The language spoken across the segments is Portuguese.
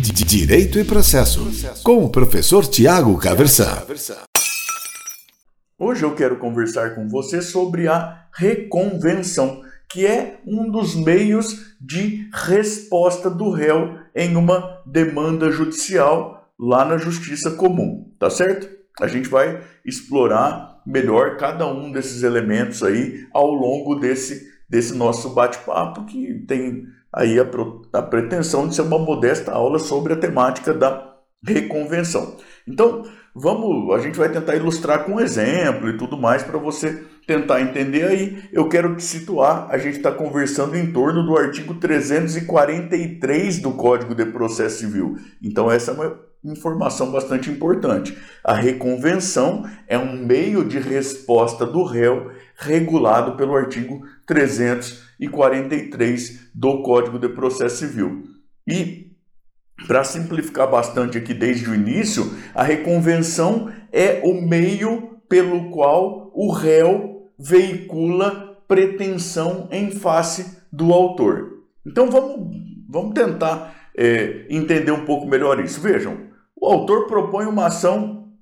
Direito e Processo, com o professor Tiago Caversan. Hoje eu quero conversar com você sobre a reconvenção, que é um dos meios de resposta do réu em uma demanda judicial lá na Justiça Comum, tá certo? A gente vai explorar melhor cada um desses elementos aí ao longo desse, desse nosso bate-papo, que tem aí a, a pretensão de ser uma modesta aula sobre a temática da reconvenção. Então, vamos, a gente vai tentar ilustrar com exemplo e tudo mais para você tentar entender aí. Eu quero te situar, a gente está conversando em torno do artigo 343 do Código de Processo Civil. Então, essa é uma informação bastante importante. A reconvenção é um meio de resposta do réu regulado pelo artigo 343 do Código de Processo Civil. E para simplificar bastante aqui desde o início, a reconvenção é o meio pelo qual o réu veicula pretensão em face do autor. Então vamos, vamos tentar é, entender um pouco melhor isso. Vejam, o autor propõe uma ação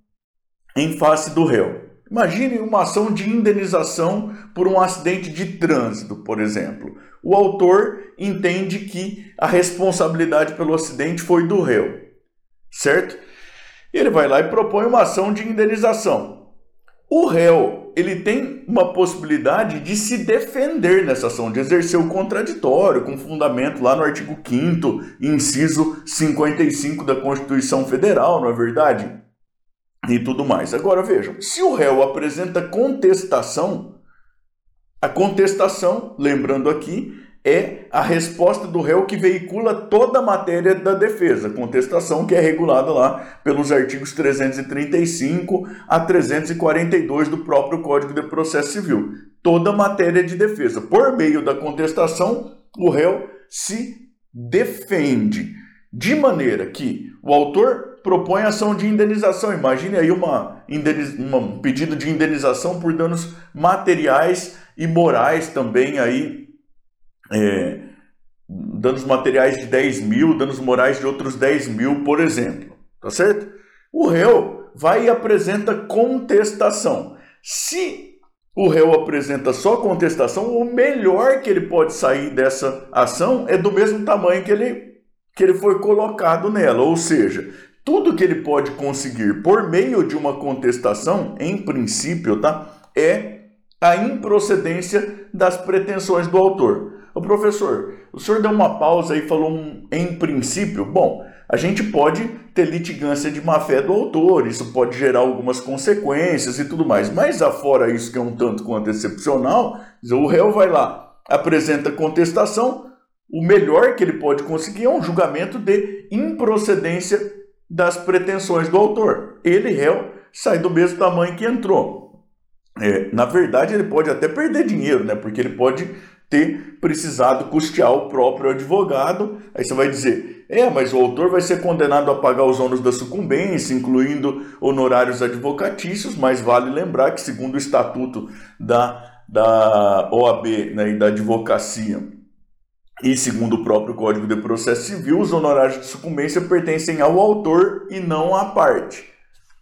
em face do réu. Imagine uma ação de indenização por um acidente de trânsito, por exemplo. O autor entende que a responsabilidade pelo acidente foi do réu, certo? Ele vai lá e propõe uma ação de indenização. O réu, ele tem uma possibilidade de se defender nessa ação, de exercer o contraditório com fundamento lá no artigo 5 inciso 55 da Constituição Federal, não é verdade? e tudo mais. Agora vejam, se o réu apresenta contestação, a contestação, lembrando aqui, é a resposta do réu que veicula toda a matéria da defesa, contestação que é regulada lá pelos artigos 335 a 342 do próprio Código de Processo Civil. Toda a matéria de defesa. Por meio da contestação, o réu se defende de maneira que o autor propõe ação de indenização. Imagine aí uma, indeniz... um pedido de indenização por danos materiais e morais também aí. É, danos materiais de 10 mil, danos morais de outros 10 mil, por exemplo. Tá certo? O réu vai e apresenta contestação. Se o réu apresenta só contestação, o melhor que ele pode sair dessa ação é do mesmo tamanho que ele que ele foi colocado nela. Ou seja, tudo que ele pode conseguir por meio de uma contestação, em princípio, tá, é a improcedência das pretensões do autor. O professor, o senhor deu uma pausa e falou um em princípio. Bom, a gente pode ter litigância de má-fé do autor, isso pode gerar algumas consequências e tudo mais. Mas afora isso que é um tanto quanto excepcional, o réu vai lá, apresenta contestação, o melhor que ele pode conseguir é um julgamento de improcedência das pretensões do autor. Ele, réu, sai do mesmo tamanho que entrou. É, na verdade, ele pode até perder dinheiro, né? Porque ele pode ter precisado custear o próprio advogado. Aí você vai dizer, é, mas o autor vai ser condenado a pagar os ônus da sucumbência, incluindo honorários advocatícios, mas vale lembrar que, segundo o estatuto da, da OAB né, e da advocacia, e segundo o próprio Código de Processo Civil, os honorários de sucumbência pertencem ao autor e não à parte.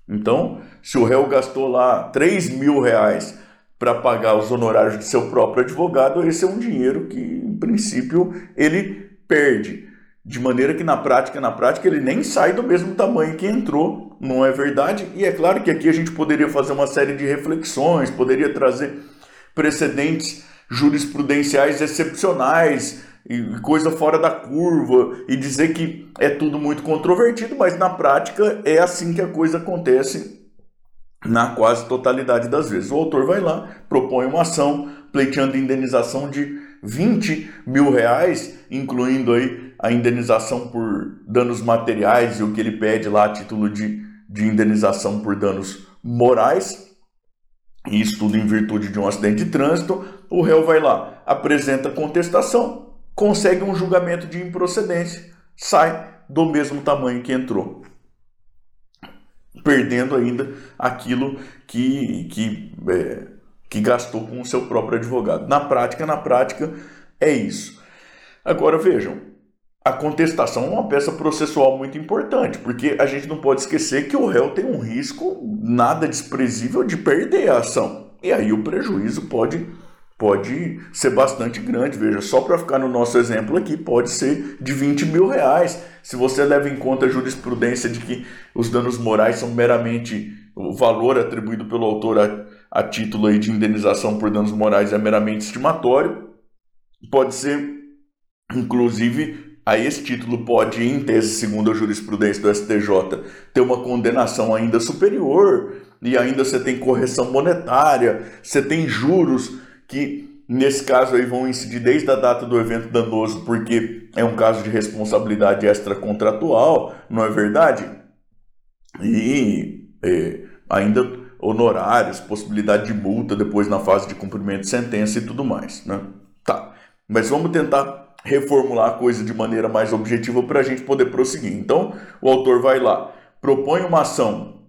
Então, se o réu gastou lá 3 mil reais para pagar os honorários de seu próprio advogado, esse é um dinheiro que, em princípio, ele perde. De maneira que na prática, na prática, ele nem sai do mesmo tamanho que entrou, não é verdade? E é claro que aqui a gente poderia fazer uma série de reflexões, poderia trazer precedentes jurisprudenciais excepcionais, e coisa fora da curva e dizer que é tudo muito controvertido, mas na prática é assim que a coisa acontece na quase totalidade das vezes. O autor vai lá, propõe uma ação pleiteando indenização de 20 mil reais, incluindo aí a indenização por danos materiais e o que ele pede lá a título de, de indenização por danos morais. Isso tudo em virtude de um acidente de trânsito. O réu vai lá, apresenta contestação, consegue um julgamento de improcedência, sai do mesmo tamanho que entrou, perdendo ainda aquilo que, que, é, que gastou com o seu próprio advogado. Na prática, na prática, é isso. Agora vejam, a contestação é uma peça processual muito importante, porque a gente não pode esquecer que o réu tem um risco nada desprezível de perder a ação. E aí o prejuízo pode, pode ser bastante grande. Veja, só para ficar no nosso exemplo aqui, pode ser de 20 mil reais. Se você leva em conta a jurisprudência de que os danos morais são meramente o valor atribuído pelo autor a, a título aí de indenização por danos morais é meramente estimatório, pode ser, inclusive, a esse título pode, em tese, segundo a jurisprudência do STJ, ter uma condenação ainda superior, e ainda você tem correção monetária, você tem juros que, nesse caso, aí vão incidir desde a data do evento danoso, porque é um caso de responsabilidade extracontratual, não é verdade? E é, ainda honorários, possibilidade de multa depois na fase de cumprimento de sentença e tudo mais, né? Tá, mas vamos tentar reformular a coisa de maneira mais objetiva para a gente poder prosseguir. Então, o autor vai lá, propõe uma ação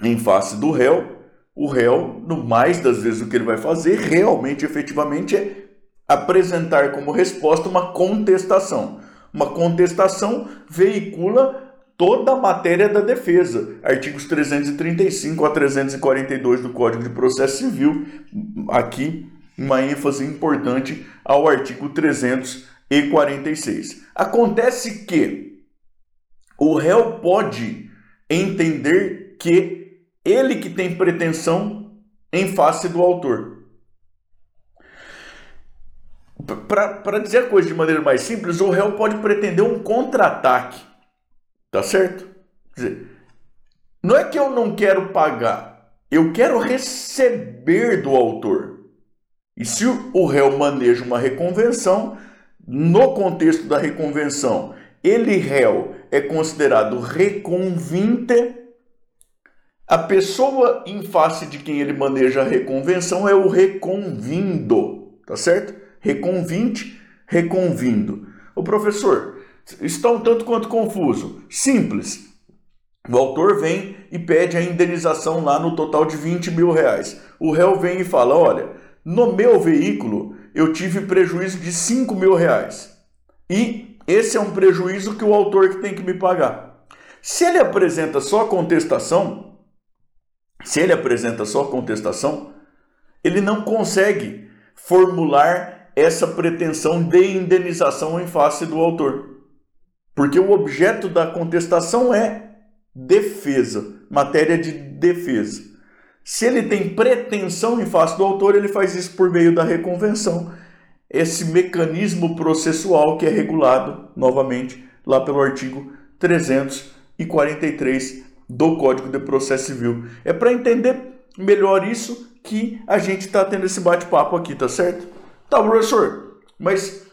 em face do réu, o réu, no mais das vezes o que ele vai fazer, realmente, efetivamente, é apresentar como resposta uma contestação. Uma contestação veicula toda a matéria da defesa. Artigos 335 a 342 do Código de Processo Civil, aqui uma ênfase importante ao artigo 346. Acontece que o réu pode entender que ele que tem pretensão em face do autor. Para dizer a coisa de maneira mais simples, o réu pode pretender um contra-ataque. Tá certo? Quer dizer, não é que eu não quero pagar, eu quero receber do autor. E se o réu maneja uma reconvenção, no contexto da reconvenção, ele réu é considerado reconvinte, a pessoa em face de quem ele maneja a reconvenção é o reconvindo, tá certo? Reconvinte, reconvindo. O professor, está um tanto quanto confuso. Simples. O autor vem e pede a indenização lá no total de 20 mil reais. O réu vem e fala: olha, no meu veículo, eu tive prejuízo de 5 mil reais. E esse é um prejuízo que o autor que tem que me pagar. Se ele apresenta só contestação, se ele apresenta só contestação, ele não consegue formular essa pretensão de indenização em face do autor. Porque o objeto da contestação é defesa, matéria de defesa. Se ele tem pretensão em face do autor, ele faz isso por meio da reconvenção. Esse mecanismo processual que é regulado, novamente, lá pelo artigo 343 do Código de Processo Civil. É para entender melhor isso que a gente está tendo esse bate-papo aqui, tá certo? Tá, professor, mas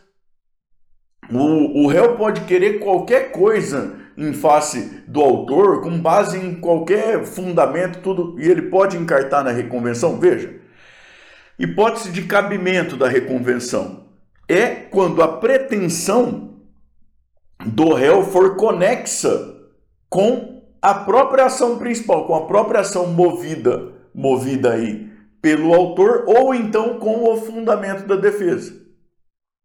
o, o réu pode querer qualquer coisa em face do autor, com base em qualquer fundamento, tudo, e ele pode encartar na reconvenção? Veja, hipótese de cabimento da reconvenção é quando a pretensão do réu for conexa com a própria ação principal, com a própria ação movida, movida aí pelo autor ou então com o fundamento da defesa.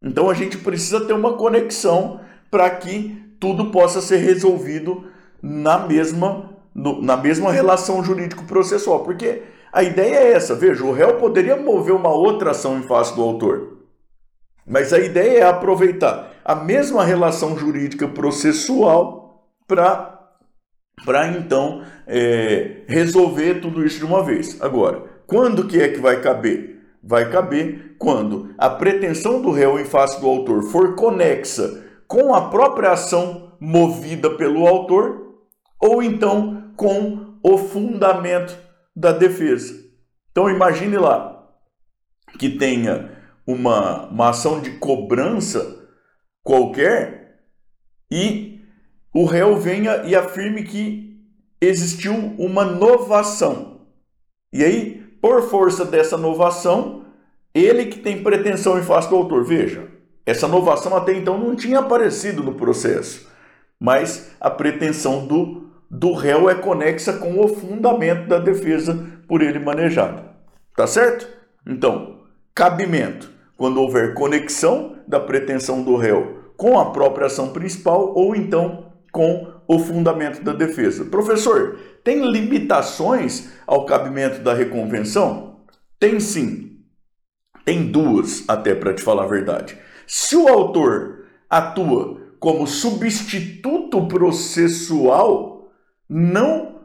Então a gente precisa ter uma conexão para que tudo possa ser resolvido na mesma, no, na mesma relação jurídico-processual. Porque a ideia é essa, veja, o réu poderia mover uma outra ação em face do autor. Mas a ideia é aproveitar a mesma relação jurídica processual para para então é, resolver tudo isso de uma vez. Agora, quando que é que vai caber? Vai caber quando a pretensão do réu em face do autor for conexa com a própria ação movida pelo autor, ou então com o fundamento da defesa. Então imagine lá que tenha uma, uma ação de cobrança qualquer e o réu venha e afirme que existiu uma novação. E aí, por força dessa novação, ele que tem pretensão em face do autor, veja, essa novação até então não tinha aparecido no processo, mas a pretensão do, do réu é conexa com o fundamento da defesa por ele manejado. Tá certo? Então, cabimento. Quando houver conexão da pretensão do réu com a própria ação principal ou então com o fundamento da defesa. Professor, tem limitações ao cabimento da reconvenção? Tem sim. Tem duas, até para te falar a verdade. Se o autor atua como substituto processual, não,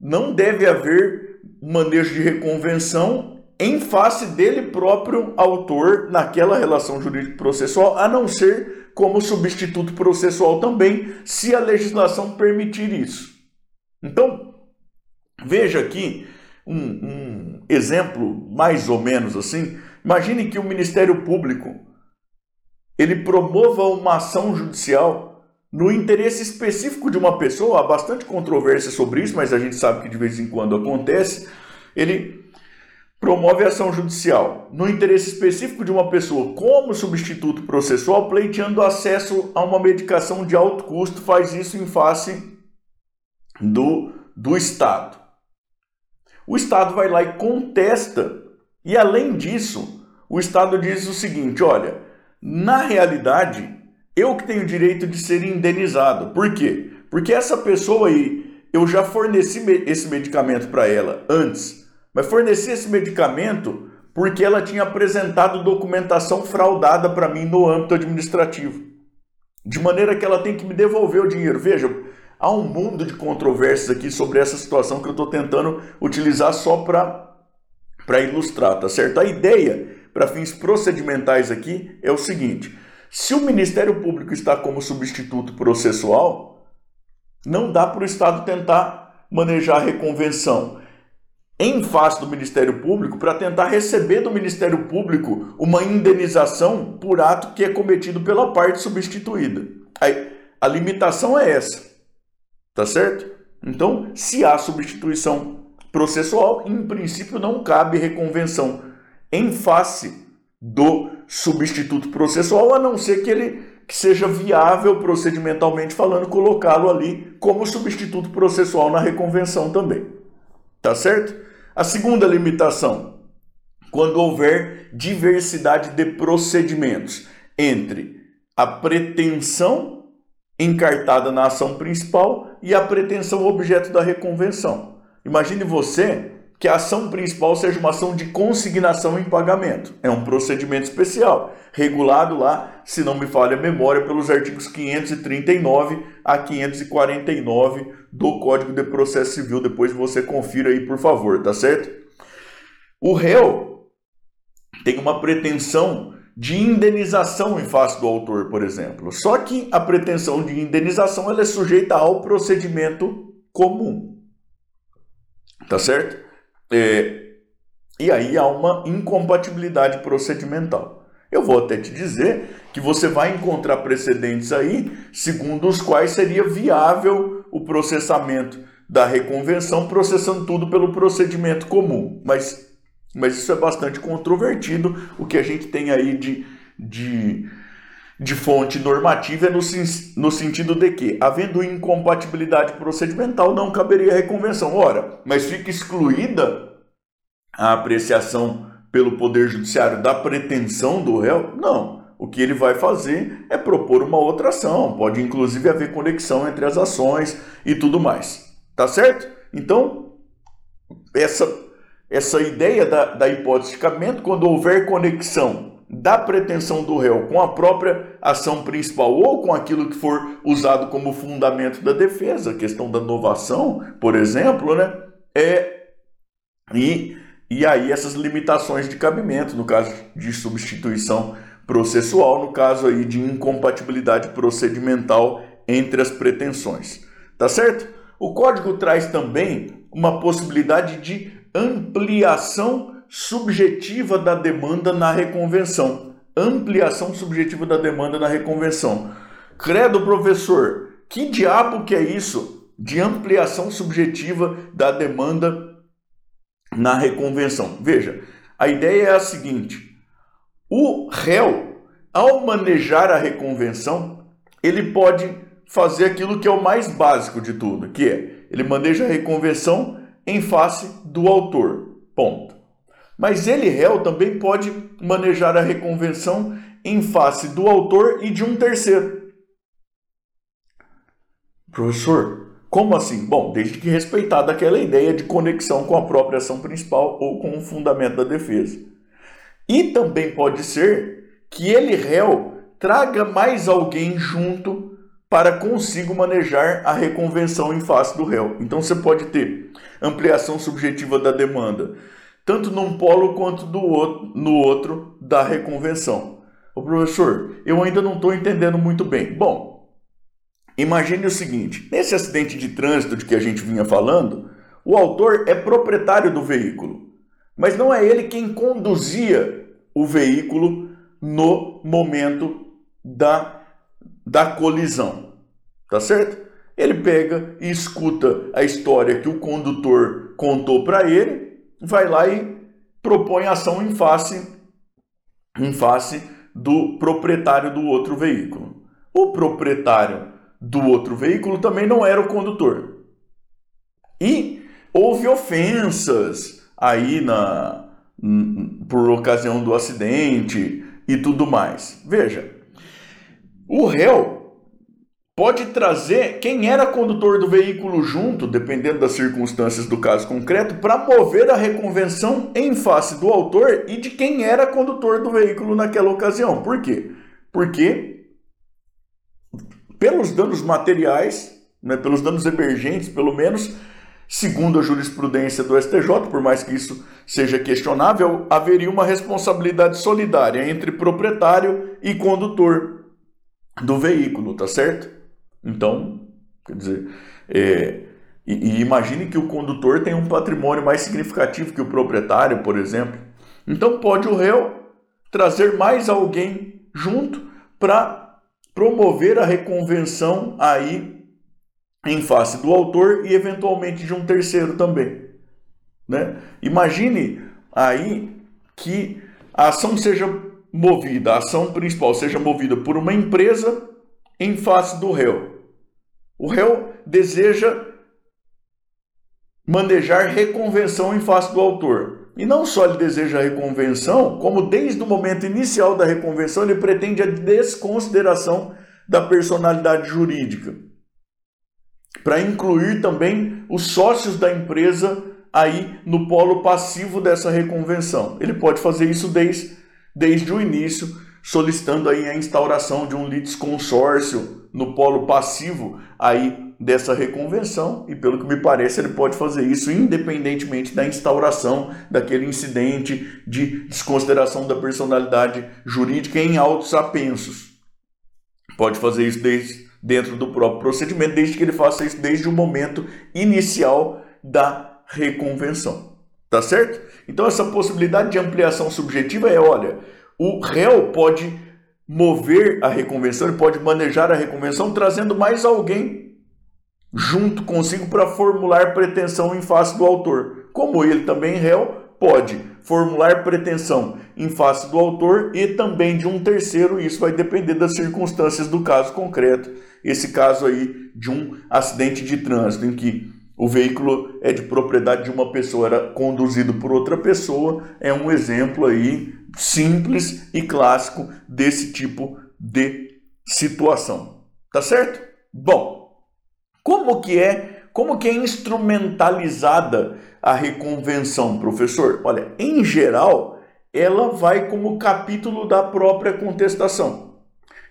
não deve haver manejo de reconvenção em face dele próprio autor naquela relação jurídico-processual, a não ser como substituto processual também, se a legislação permitir isso. Então, veja aqui um, um exemplo mais ou menos assim. Imagine que o Ministério Público ele promova uma ação judicial no interesse específico de uma pessoa, há bastante controvérsia sobre isso, mas a gente sabe que de vez em quando acontece. Ele promove ação judicial no interesse específico de uma pessoa como substituto processual, pleiteando acesso a uma medicação de alto custo, faz isso em face do, do Estado. O Estado vai lá e contesta, e além disso, o Estado diz o seguinte: olha, na realidade, eu que tenho direito de ser indenizado. Por quê? Porque essa pessoa aí, eu já forneci esse medicamento para ela antes, mas forneci esse medicamento porque ela tinha apresentado documentação fraudada para mim no âmbito administrativo. De maneira que ela tem que me devolver o dinheiro. Veja, há um mundo de controvérsias aqui sobre essa situação que eu estou tentando utilizar só para ilustrar, tá certo? A ideia para fins procedimentais aqui é o seguinte: se o Ministério Público está como substituto processual, não dá para o Estado tentar manejar a reconvenção em face do Ministério Público para tentar receber do Ministério Público uma indenização por ato que é cometido pela parte substituída. Aí, a limitação é essa, tá certo? Então, se há substituição processual, em princípio não cabe reconvenção em face do substituto processual, a não ser que ele que seja viável procedimentalmente falando colocá-lo ali como substituto processual na reconvenção também. Tá certo? A segunda limitação, quando houver diversidade de procedimentos entre a pretensão encartada na ação principal e a pretensão objeto da reconvenção. Imagine você que a ação principal seja uma ação de consignação em pagamento. É um procedimento especial, regulado lá, se não me falha a memória, pelos artigos 539 a 549 do Código de Processo Civil. Depois você confira aí, por favor, tá certo? O réu tem uma pretensão de indenização em face do autor, por exemplo. Só que a pretensão de indenização ela é sujeita ao procedimento comum. Tá certo? É, e aí há uma incompatibilidade procedimental. Eu vou até te dizer que você vai encontrar precedentes aí, segundo os quais seria viável o processamento da reconvenção, processando tudo pelo procedimento comum. Mas, mas isso é bastante controvertido. O que a gente tem aí de, de, de fonte normativa é no, no sentido de que, havendo incompatibilidade procedimental, não caberia reconvenção. Ora, mas fica excluída a apreciação pelo Poder Judiciário da pretensão do réu? Não. O que ele vai fazer é propor uma outra ação. Pode inclusive haver conexão entre as ações e tudo mais. Tá certo? Então, essa, essa ideia da, da hipótese de cabimento, quando houver conexão da pretensão do réu com a própria ação principal ou com aquilo que for usado como fundamento da defesa, a questão da novação, por exemplo, né? É, e e aí essas limitações de cabimento, no caso de substituição processual, no caso aí de incompatibilidade procedimental entre as pretensões. Tá certo? O código traz também uma possibilidade de ampliação subjetiva da demanda na reconvenção. Ampliação subjetiva da demanda na reconvenção. Credo, professor, que diabo que é isso de ampliação subjetiva da demanda na reconvenção. Veja, a ideia é a seguinte: o réu, ao manejar a reconvenção, ele pode fazer aquilo que é o mais básico de tudo, que é ele maneja a reconvenção em face do autor. Ponto. Mas ele, réu, também pode manejar a reconvenção em face do autor e de um terceiro. Professor, como assim? Bom, desde que respeitada aquela ideia de conexão com a própria ação principal ou com o fundamento da defesa. E também pode ser que ele, réu, traga mais alguém junto para consigo manejar a reconvenção em face do réu. Então você pode ter ampliação subjetiva da demanda, tanto num polo quanto do outro, no outro da reconvenção. O professor, eu ainda não estou entendendo muito bem. Bom, imagine o seguinte: nesse acidente de trânsito de que a gente vinha falando, o autor é proprietário do veículo, mas não é ele quem conduzia o veículo no momento da, da colisão. Tá certo? Ele pega e escuta a história que o condutor contou para ele, vai lá e propõe ação em face em face do proprietário do outro veículo. O proprietário do outro veículo também não era o condutor. E houve ofensas aí na por ocasião do acidente e tudo mais. Veja, o réu pode trazer quem era condutor do veículo junto, dependendo das circunstâncias do caso concreto, para mover a reconvenção em face do autor e de quem era condutor do veículo naquela ocasião. Por quê? Porque pelos danos materiais, né, pelos danos emergentes, pelo menos, segundo a jurisprudência do STJ, por mais que isso seja questionável, haveria uma responsabilidade solidária entre proprietário e condutor do veículo, tá certo? Então, quer dizer, é, e, e imagine que o condutor tem um patrimônio mais significativo que o proprietário, por exemplo. Então, pode o réu trazer mais alguém junto para promover a reconvenção aí em face do autor e eventualmente de um terceiro também. Né? Imagine aí que a ação seja movida, a ação principal seja movida por uma empresa em face do réu. O réu deseja manejar reconvenção em face do autor. E não só ele deseja reconvenção, como desde o momento inicial da reconvenção ele pretende a desconsideração da personalidade jurídica, para incluir também os sócios da empresa aí no polo passivo dessa reconvenção. Ele pode fazer isso desde, desde o início solicitando aí a instauração de um litisconsórcio no polo passivo aí dessa reconvenção e pelo que me parece ele pode fazer isso independentemente da instauração daquele incidente de desconsideração da personalidade jurídica em autos apensos. Pode fazer isso desde, dentro do próprio procedimento, desde que ele faça isso desde o momento inicial da reconvenção. Tá certo? Então essa possibilidade de ampliação subjetiva é, olha, o réu pode mover a reconvenção, ele pode manejar a reconvenção trazendo mais alguém junto consigo para formular pretensão em face do autor. Como ele também réu pode formular pretensão em face do autor e também de um terceiro, isso vai depender das circunstâncias do caso concreto. Esse caso aí de um acidente de trânsito em que o veículo é de propriedade de uma pessoa, era conduzido por outra pessoa, é um exemplo aí simples e clássico desse tipo de situação. Tá certo? Bom, como que é, como que é instrumentalizada a reconvenção, professor? Olha, em geral, ela vai como capítulo da própria contestação.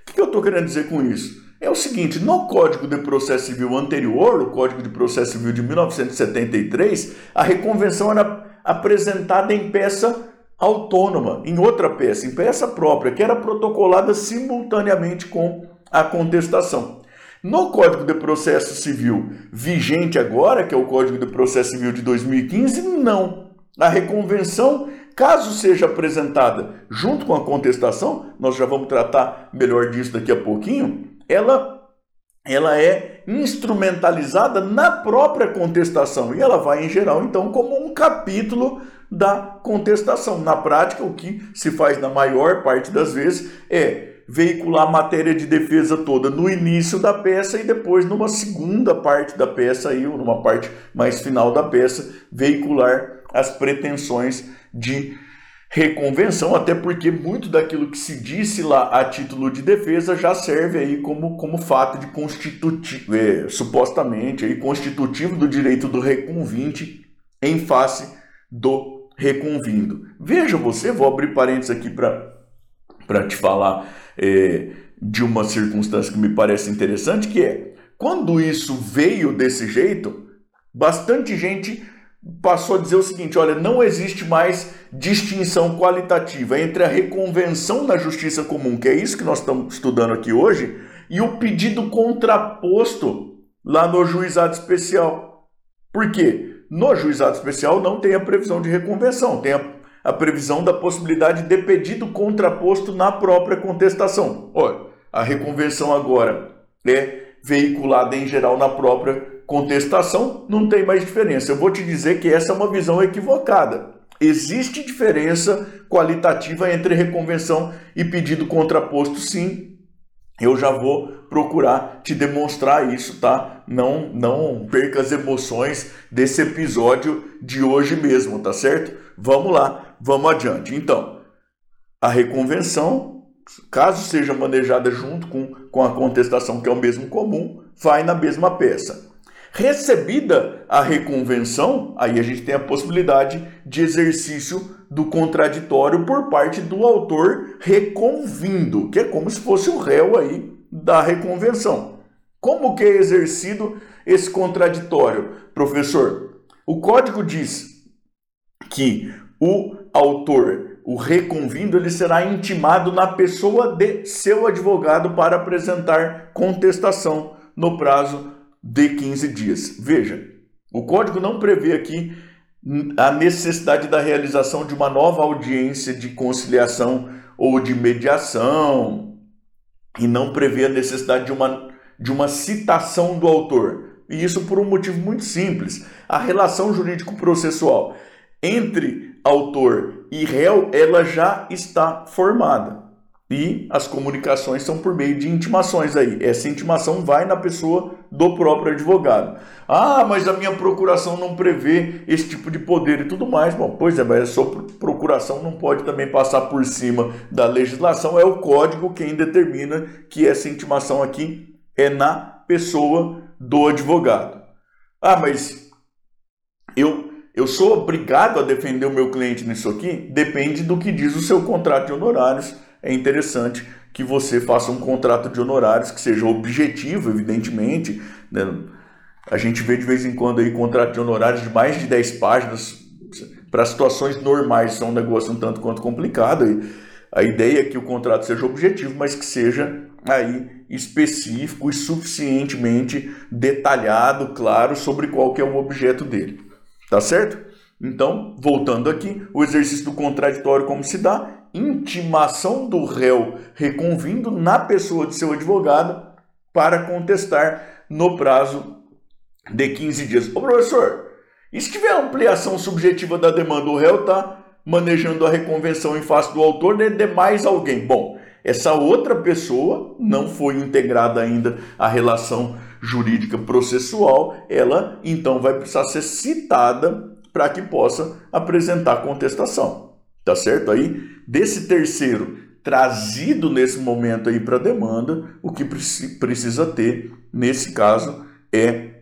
O que eu estou querendo dizer com isso? É o seguinte, no Código de Processo Civil anterior, o Código de Processo Civil de 1973, a reconvenção era apresentada em peça autônoma, em outra peça, em peça própria, que era protocolada simultaneamente com a contestação. No Código de Processo Civil vigente agora, que é o Código de Processo Civil de 2015, não. A reconvenção, caso seja apresentada junto com a contestação, nós já vamos tratar melhor disso daqui a pouquinho, ela ela é instrumentalizada na própria contestação e ela vai em geral então como um capítulo da contestação. Na prática, o que se faz na maior parte das vezes é veicular a matéria de defesa toda no início da peça e depois numa segunda parte da peça aí, ou numa parte mais final da peça, veicular as pretensões de reconvenção, até porque muito daquilo que se disse lá a título de defesa já serve aí como, como fato de constitutivo, é, supostamente aí, constitutivo do direito do reconvinte em face do reconvindo. Veja você, vou abrir parênteses aqui para te falar é, de uma circunstância que me parece interessante, que é quando isso veio desse jeito, bastante gente passou a dizer o seguinte: olha, não existe mais distinção qualitativa entre a reconvenção na justiça comum, que é isso que nós estamos estudando aqui hoje, e o pedido contraposto lá no juizado especial. Por quê? No juizado especial não tem a previsão de reconvenção, tem a, a previsão da possibilidade de pedido contraposto na própria contestação. Olha, a reconvenção agora é veiculada em geral na própria contestação, não tem mais diferença. Eu vou te dizer que essa é uma visão equivocada. Existe diferença qualitativa entre reconvenção e pedido contraposto, sim. Eu já vou procurar te demonstrar isso, tá? Não, não perca as emoções desse episódio de hoje mesmo, tá certo? Vamos lá, vamos adiante. Então, a reconvenção, caso seja manejada junto com, com a contestação, que é o mesmo comum, vai na mesma peça. Recebida a reconvenção, aí a gente tem a possibilidade de exercício do contraditório por parte do autor reconvindo, que é como se fosse o réu aí da reconvenção. Como que é exercido esse contraditório, professor? O código diz que o autor, o reconvindo, ele será intimado na pessoa de seu advogado para apresentar contestação no prazo de 15 dias. Veja, o código não prevê aqui a necessidade da realização de uma nova audiência de conciliação ou de mediação e não prevê a necessidade de uma, de uma citação do autor. E isso por um motivo muito simples. A relação jurídico-processual entre autor e réu, ela já está formada. E as comunicações são por meio de intimações aí. Essa intimação vai na pessoa do próprio advogado. Ah, mas a minha procuração não prevê esse tipo de poder e tudo mais. Bom, pois é, mas a sua procuração não pode também passar por cima da legislação. É o código quem determina que essa intimação aqui é na pessoa do advogado. Ah, mas eu eu sou obrigado a defender o meu cliente nisso aqui? Depende do que diz o seu contrato de honorários é interessante que você faça um contrato de honorários que seja objetivo, evidentemente. Né? A gente vê de vez em quando aí contrato de honorários de mais de 10 páginas para situações normais, são um negócio um tanto quanto complicado. E a ideia é que o contrato seja objetivo, mas que seja aí específico e suficientemente detalhado, claro, sobre qual que é o objeto dele. Tá certo? Então, voltando aqui, o exercício do contraditório como se dá? Intimação do réu reconvindo na pessoa de seu advogado para contestar no prazo de 15 dias. Ô professor, e se tiver ampliação subjetiva da demanda, o réu está manejando a reconvenção em face do autor de, de mais alguém. Bom, essa outra pessoa não foi integrada ainda à relação jurídica processual, ela então vai precisar ser citada para que possa apresentar contestação. Tá certo aí? Desse terceiro trazido nesse momento aí para demanda, o que precisa ter nesse caso é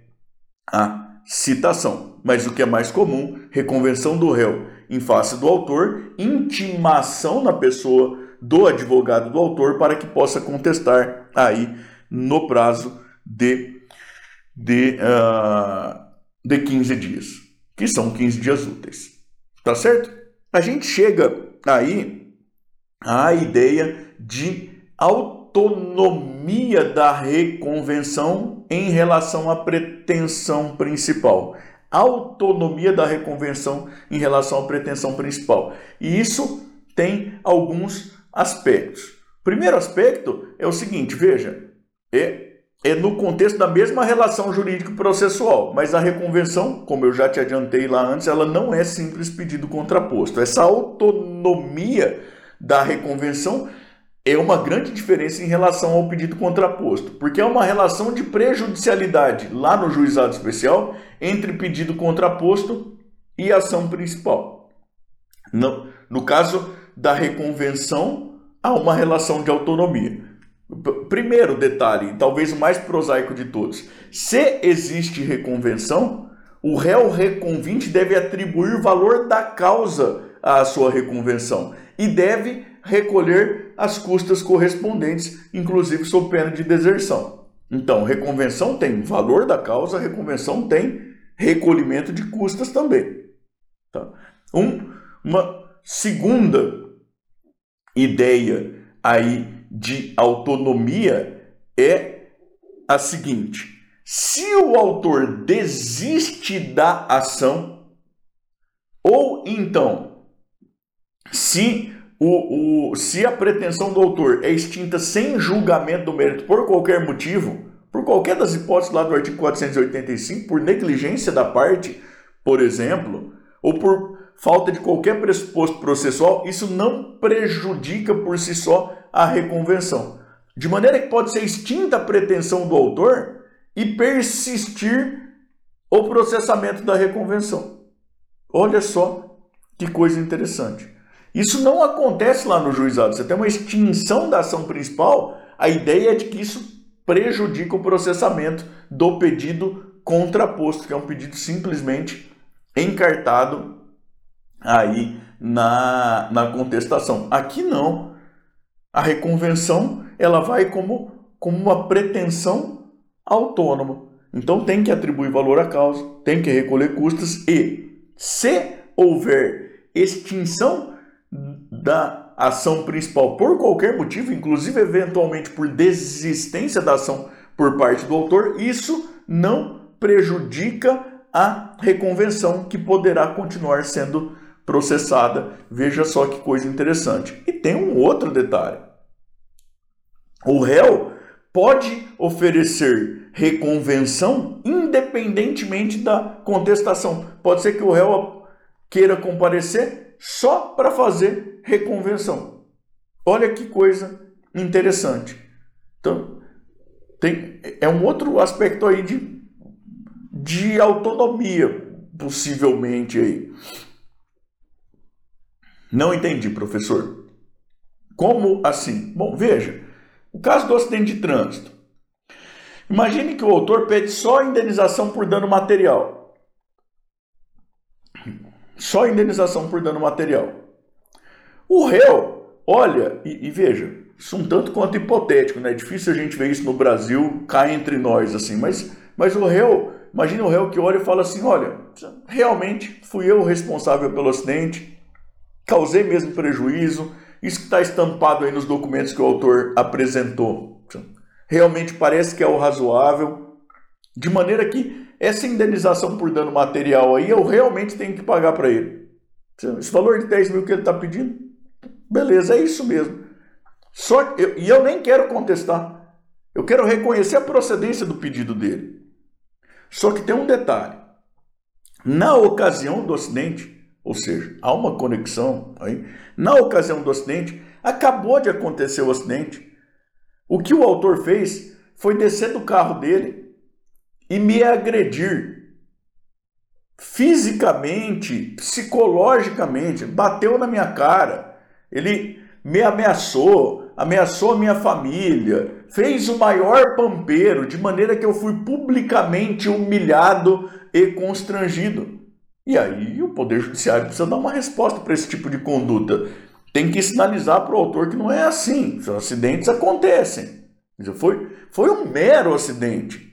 a citação. Mas o que é mais comum, reconvenção do réu em face do autor, intimação na pessoa do advogado do autor para que possa contestar aí no prazo de, de, uh, de 15 dias, que são 15 dias úteis. Tá certo? A gente chega aí à ideia de autonomia da reconvenção em relação à pretensão principal. Autonomia da reconvenção em relação à pretensão principal. E isso tem alguns aspectos. Primeiro aspecto é o seguinte, veja, é é no contexto da mesma relação jurídico-processual, mas a reconvenção, como eu já te adiantei lá antes, ela não é simples pedido contraposto. Essa autonomia da reconvenção é uma grande diferença em relação ao pedido contraposto, porque é uma relação de prejudicialidade lá no juizado especial entre pedido contraposto e ação principal. No, No caso da reconvenção, há uma relação de autonomia. Primeiro detalhe, talvez o mais prosaico de todos: se existe reconvenção, o réu reconvinte deve atribuir valor da causa à sua reconvenção e deve recolher as custas correspondentes, inclusive sob pena de deserção. Então, reconvenção tem valor da causa, reconvenção tem recolhimento de custas também. Tá? Um, uma segunda ideia aí de autonomia é a seguinte: se o autor desiste da ação, ou então, se, o, o, se a pretensão do autor é extinta sem julgamento do mérito por qualquer motivo, por qualquer das hipóteses lá do artigo 485, por negligência da parte, por exemplo, ou por falta de qualquer pressuposto processual, isso não prejudica por si só a reconvenção. De maneira que pode ser extinta a pretensão do autor e persistir o processamento da reconvenção. Olha só que coisa interessante. Isso não acontece lá no juizado. Você tem uma extinção da ação principal, a ideia é de que isso prejudica o processamento do pedido contraposto, que é um pedido simplesmente encartado aí na, na contestação. Aqui não. A reconvenção ela vai como, como uma pretensão autônoma. Então tem que atribuir valor à causa, tem que recolher custas e, se houver extinção da ação principal por qualquer motivo, inclusive eventualmente por desistência da ação por parte do autor, isso não prejudica a reconvenção que poderá continuar sendo processada. Veja só que coisa interessante. E tem um outro detalhe. O réu pode oferecer reconvenção independentemente da contestação. Pode ser que o réu queira comparecer só para fazer reconvenção. Olha que coisa interessante. Então, tem, é um outro aspecto aí de, de autonomia, possivelmente aí. Não entendi, professor. Como assim? Bom, veja, o caso do acidente de trânsito. Imagine que o autor pede só indenização por dano material. Só indenização por dano material. O réu, olha, e, e veja, isso um tanto quanto hipotético, né? É difícil a gente ver isso no Brasil, cá entre nós, assim, mas, mas o réu, imagine o réu que olha e fala assim: olha, realmente fui eu o responsável pelo acidente, causei mesmo prejuízo, isso que está estampado aí nos documentos que o autor apresentou. Realmente parece que é o razoável, de maneira que essa indenização por dano material aí eu realmente tenho que pagar para ele. Esse valor de 10 mil que ele está pedindo, beleza, é isso mesmo. Só eu, e eu nem quero contestar. Eu quero reconhecer a procedência do pedido dele. Só que tem um detalhe. Na ocasião do acidente, ou seja, há uma conexão aí. Na ocasião do acidente, acabou de acontecer o acidente. O que o autor fez foi descer do carro dele e me agredir fisicamente, psicologicamente, bateu na minha cara. Ele me ameaçou, ameaçou a minha família, fez o maior pampeiro, de maneira que eu fui publicamente humilhado e constrangido. E aí o Poder Judiciário precisa dar uma resposta para esse tipo de conduta. Tem que sinalizar para o autor que não é assim. Os acidentes acontecem. Foi, foi um mero acidente.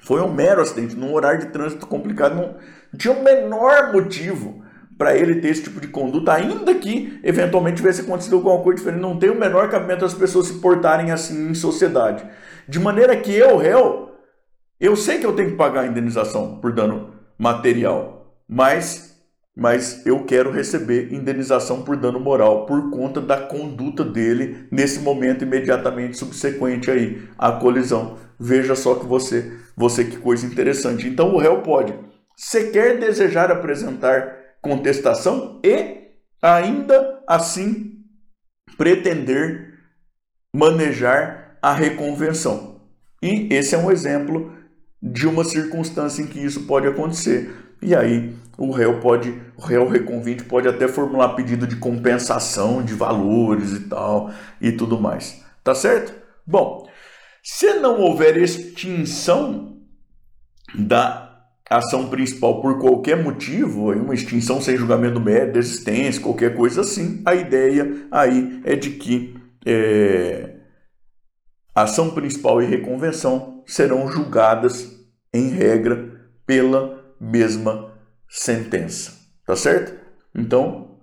Foi um mero acidente, num horário de trânsito complicado. Não, não tinha o menor motivo para ele ter esse tipo de conduta, ainda que eventualmente tivesse acontecido alguma coisa diferente. Não tem o menor cabimento as pessoas se portarem assim em sociedade. De maneira que eu, réu, eu sei que eu tenho que pagar a indenização por dano material mas mas eu quero receber indenização por dano moral por conta da conduta dele nesse momento imediatamente subsequente aí à colisão. Veja só que você, você que coisa interessante. Então o réu pode sequer desejar apresentar contestação e ainda assim pretender manejar a reconvenção. E esse é um exemplo de uma circunstância em que isso pode acontecer e aí o réu pode, o réu reconvinte pode até formular pedido de compensação de valores e tal e tudo mais. Tá certo? Bom, se não houver extinção da ação principal por qualquer motivo, uma extinção sem julgamento médio, desistência, qualquer coisa assim, a ideia aí é de que é, ação principal e reconvenção serão julgadas, em regra, pela mesma sentença. Tá certo? Então,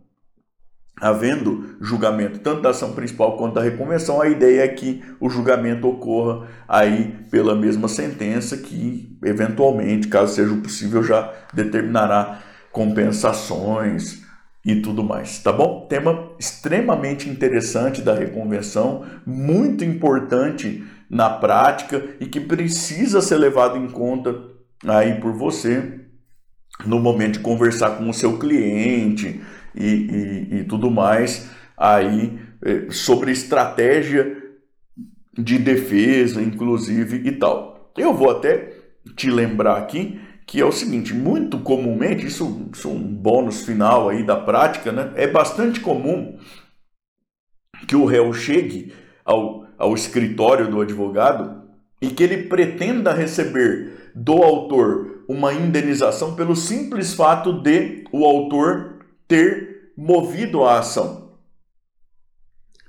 havendo julgamento tanto da ação principal quanto da reconvenção, a ideia é que o julgamento ocorra aí pela mesma sentença que, eventualmente, caso seja possível, já determinará compensações e tudo mais, tá bom? Tema extremamente interessante da reconvenção, muito importante na prática e que precisa ser levado em conta aí por você no momento de conversar com o seu cliente e, e, e tudo mais aí eh, sobre estratégia de defesa, inclusive e tal. Eu vou até te lembrar aqui que é o seguinte, muito comumente, isso, isso é um bônus final aí da prática, né? É bastante comum que o réu chegue ao, ao escritório do advogado e que ele pretenda receber do autor uma indenização pelo simples fato de o autor ter movido a ação.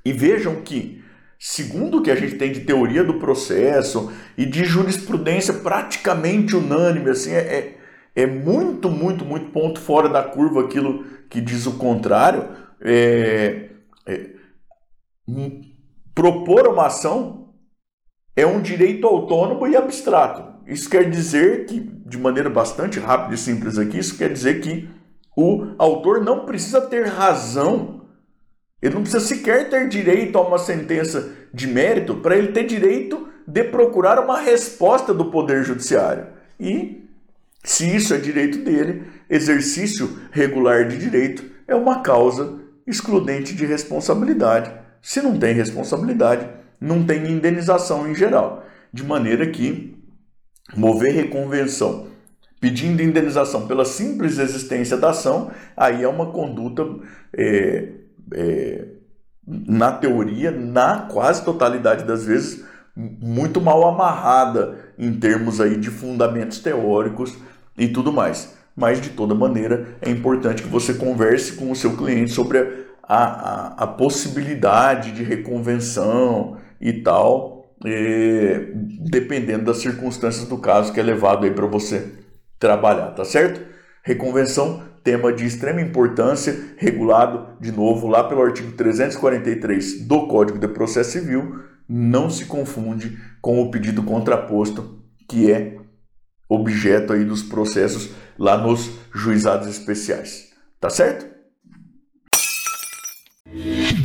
E vejam que, segundo o que a gente tem de teoria do processo e de jurisprudência praticamente unânime, assim, é, é, é muito, muito, muito ponto fora da curva aquilo que diz o contrário. É, é, propor uma ação é um direito autônomo e abstrato. Isso quer dizer que, de maneira bastante rápida e simples aqui, isso quer dizer que o autor não precisa ter razão, ele não precisa sequer ter direito a uma sentença de mérito para ele ter direito de procurar uma resposta do Poder Judiciário. E, se isso é direito dele, exercício regular de direito é uma causa excludente de responsabilidade. Se não tem responsabilidade, não tem indenização em geral. De maneira que mover reconvenção pedindo indenização pela simples existência da ação, aí é uma conduta, é, é, na teoria, na quase totalidade das vezes, muito mal amarrada em termos aí de fundamentos teóricos e tudo mais. Mas, de toda maneira, é importante que você converse com o seu cliente sobre a, a, a possibilidade de reconvenção e tal, é, dependendo das circunstâncias do caso que é levado aí para você trabalhar, tá certo? Reconvenção, tema de extrema importância, regulado de novo lá pelo artigo 343 do Código de Processo Civil, não se confunde com o pedido contraposto, que é objeto aí dos processos lá nos juizados especiais. Tá certo?